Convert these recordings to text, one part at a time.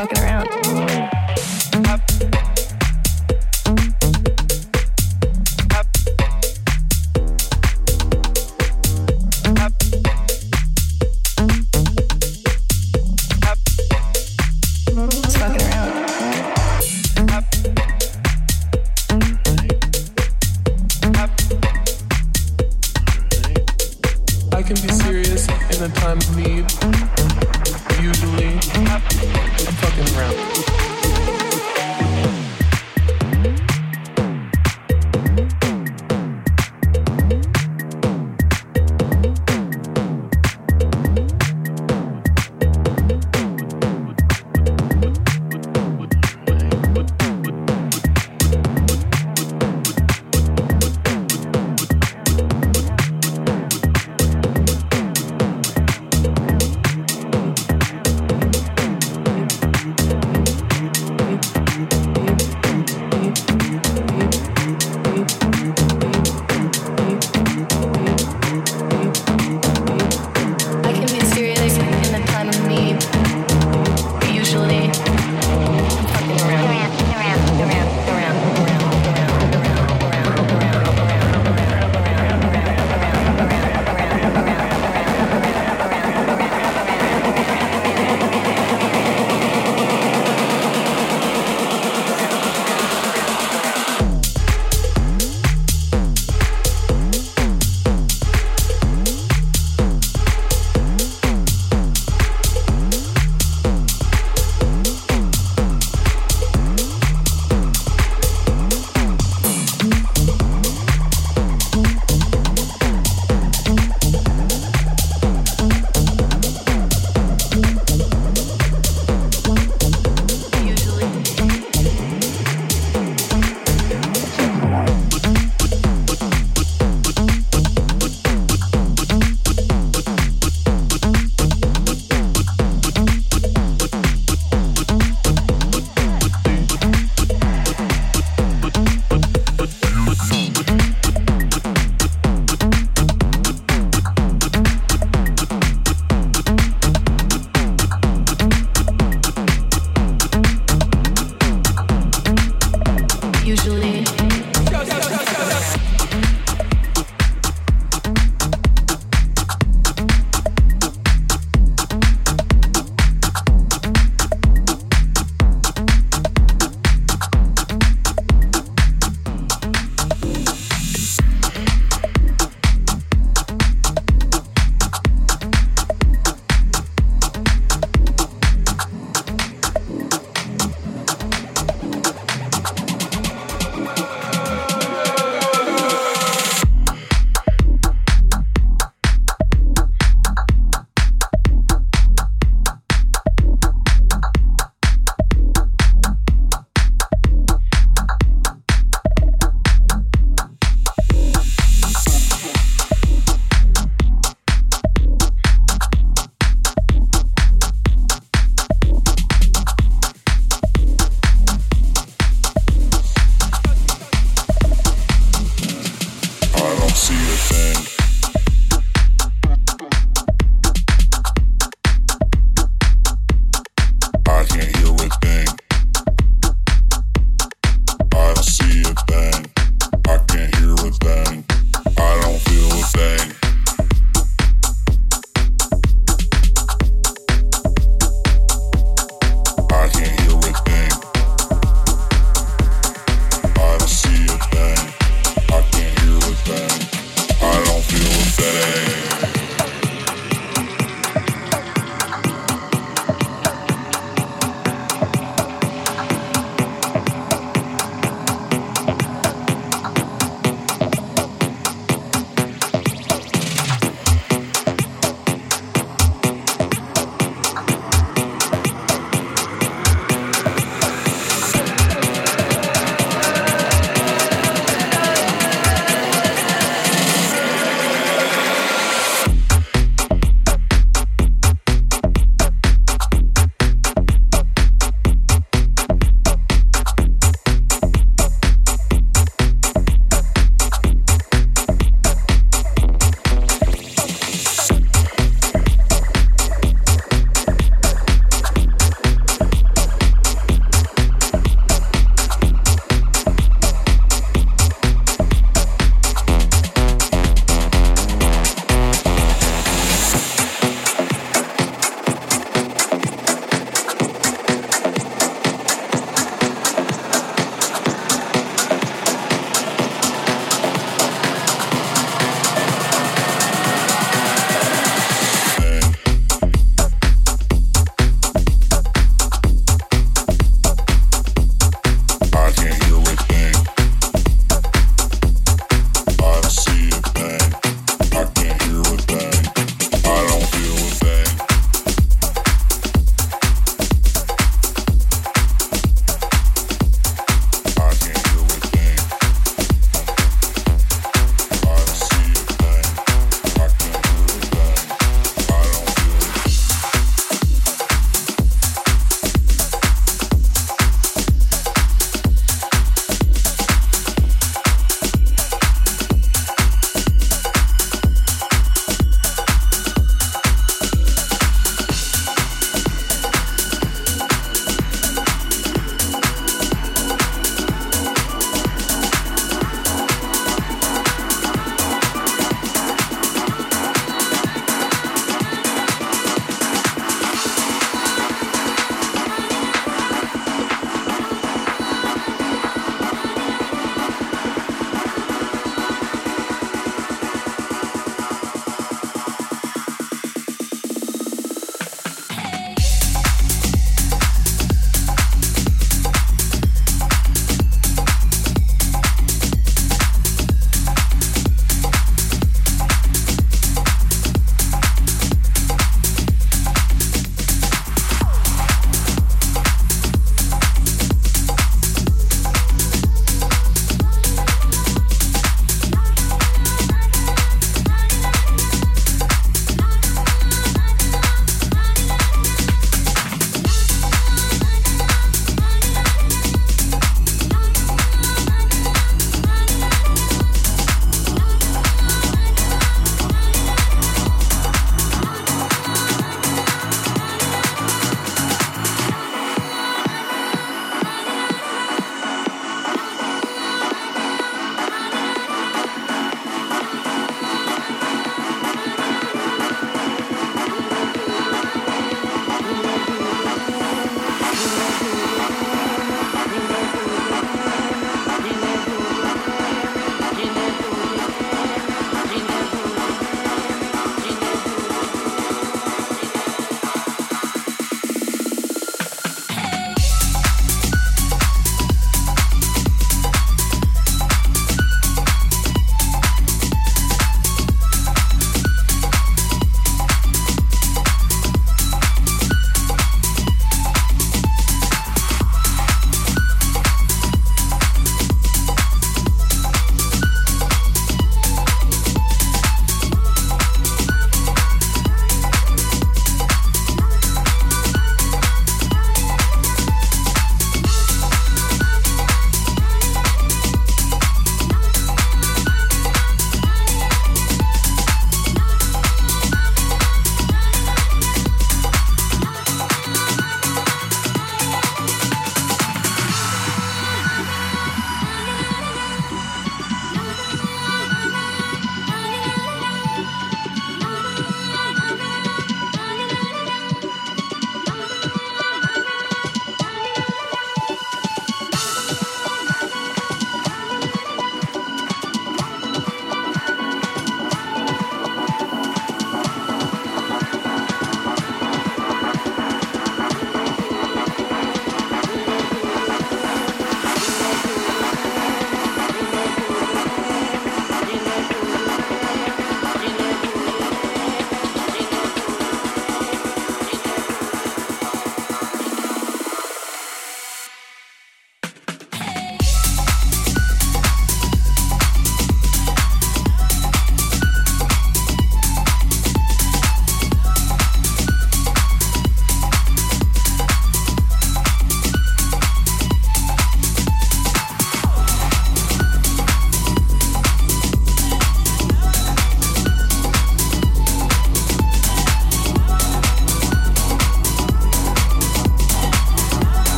fucking around.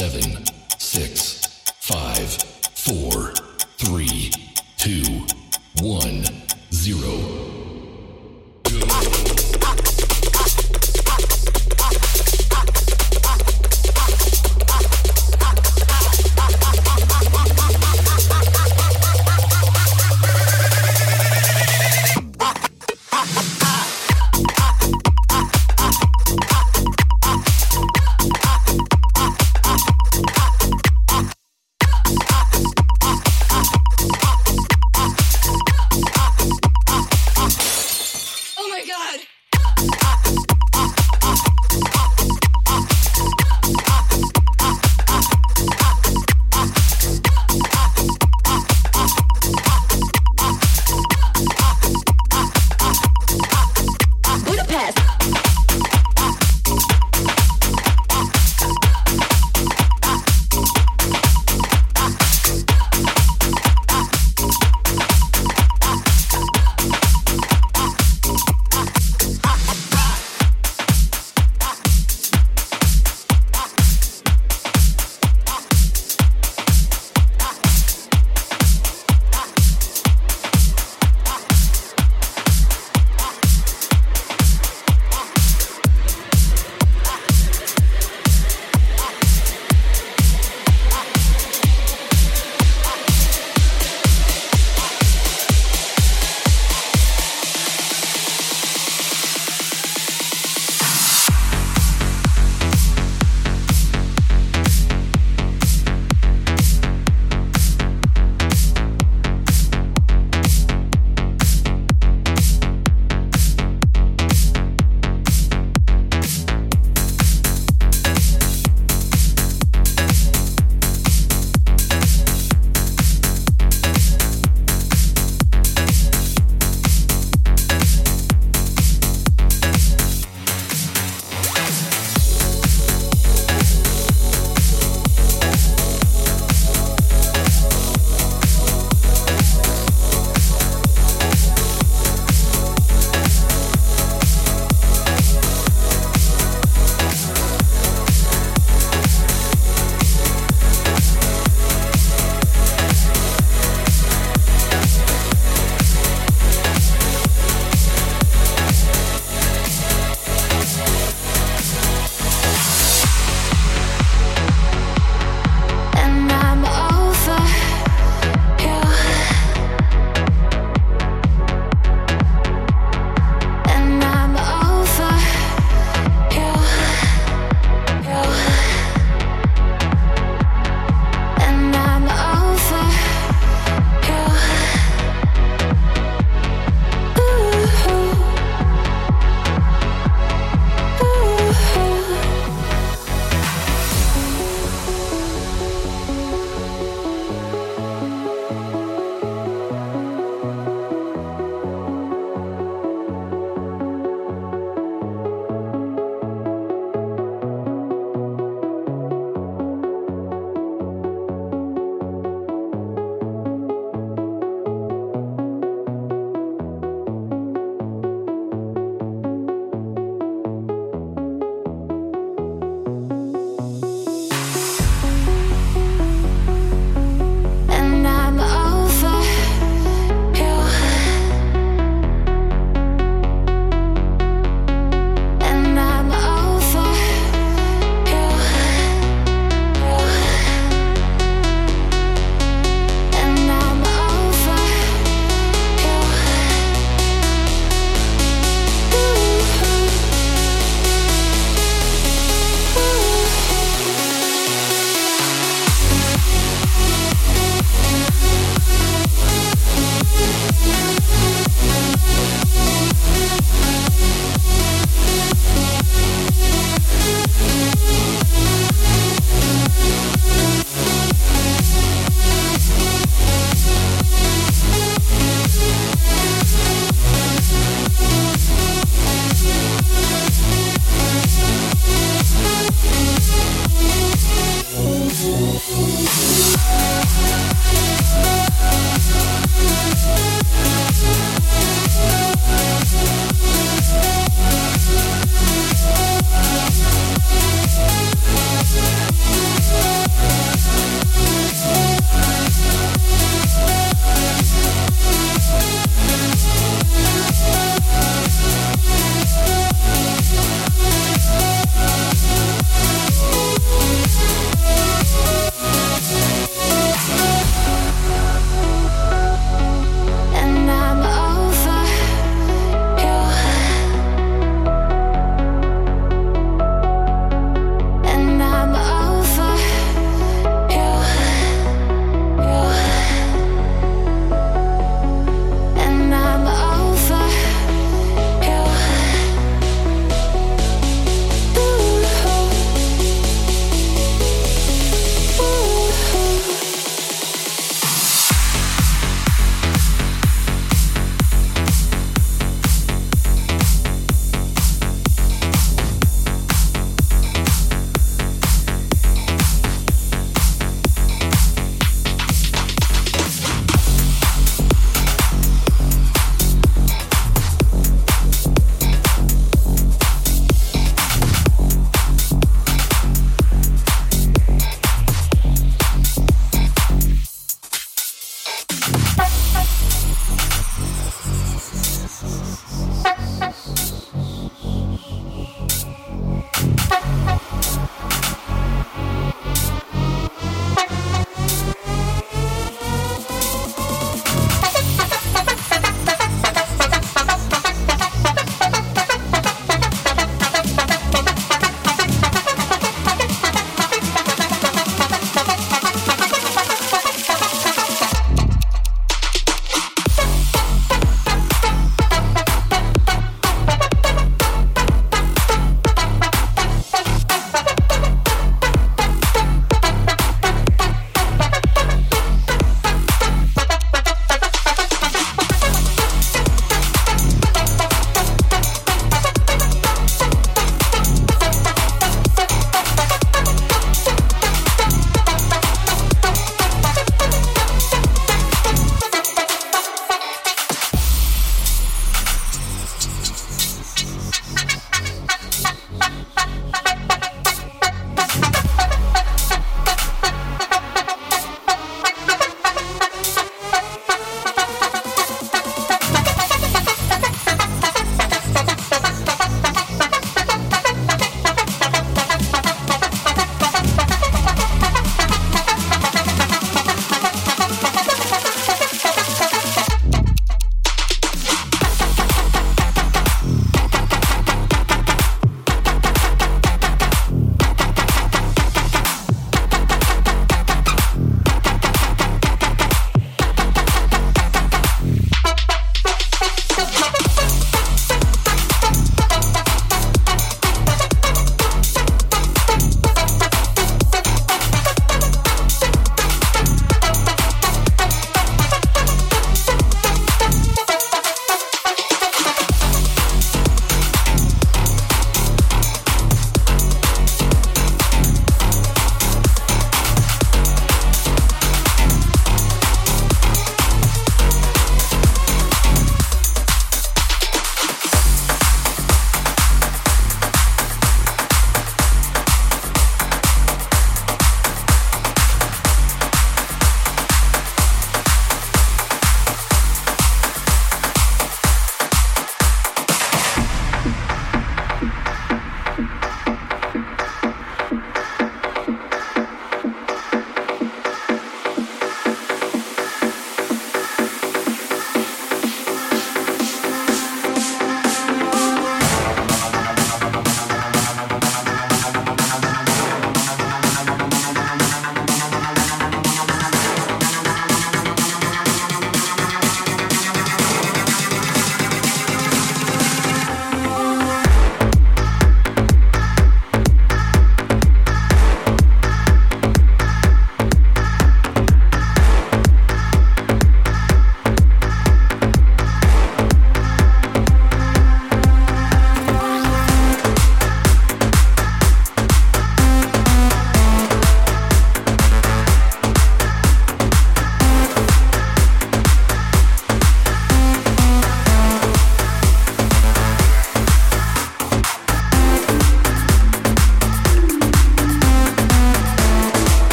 seven.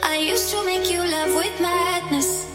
I used to make you love with madness.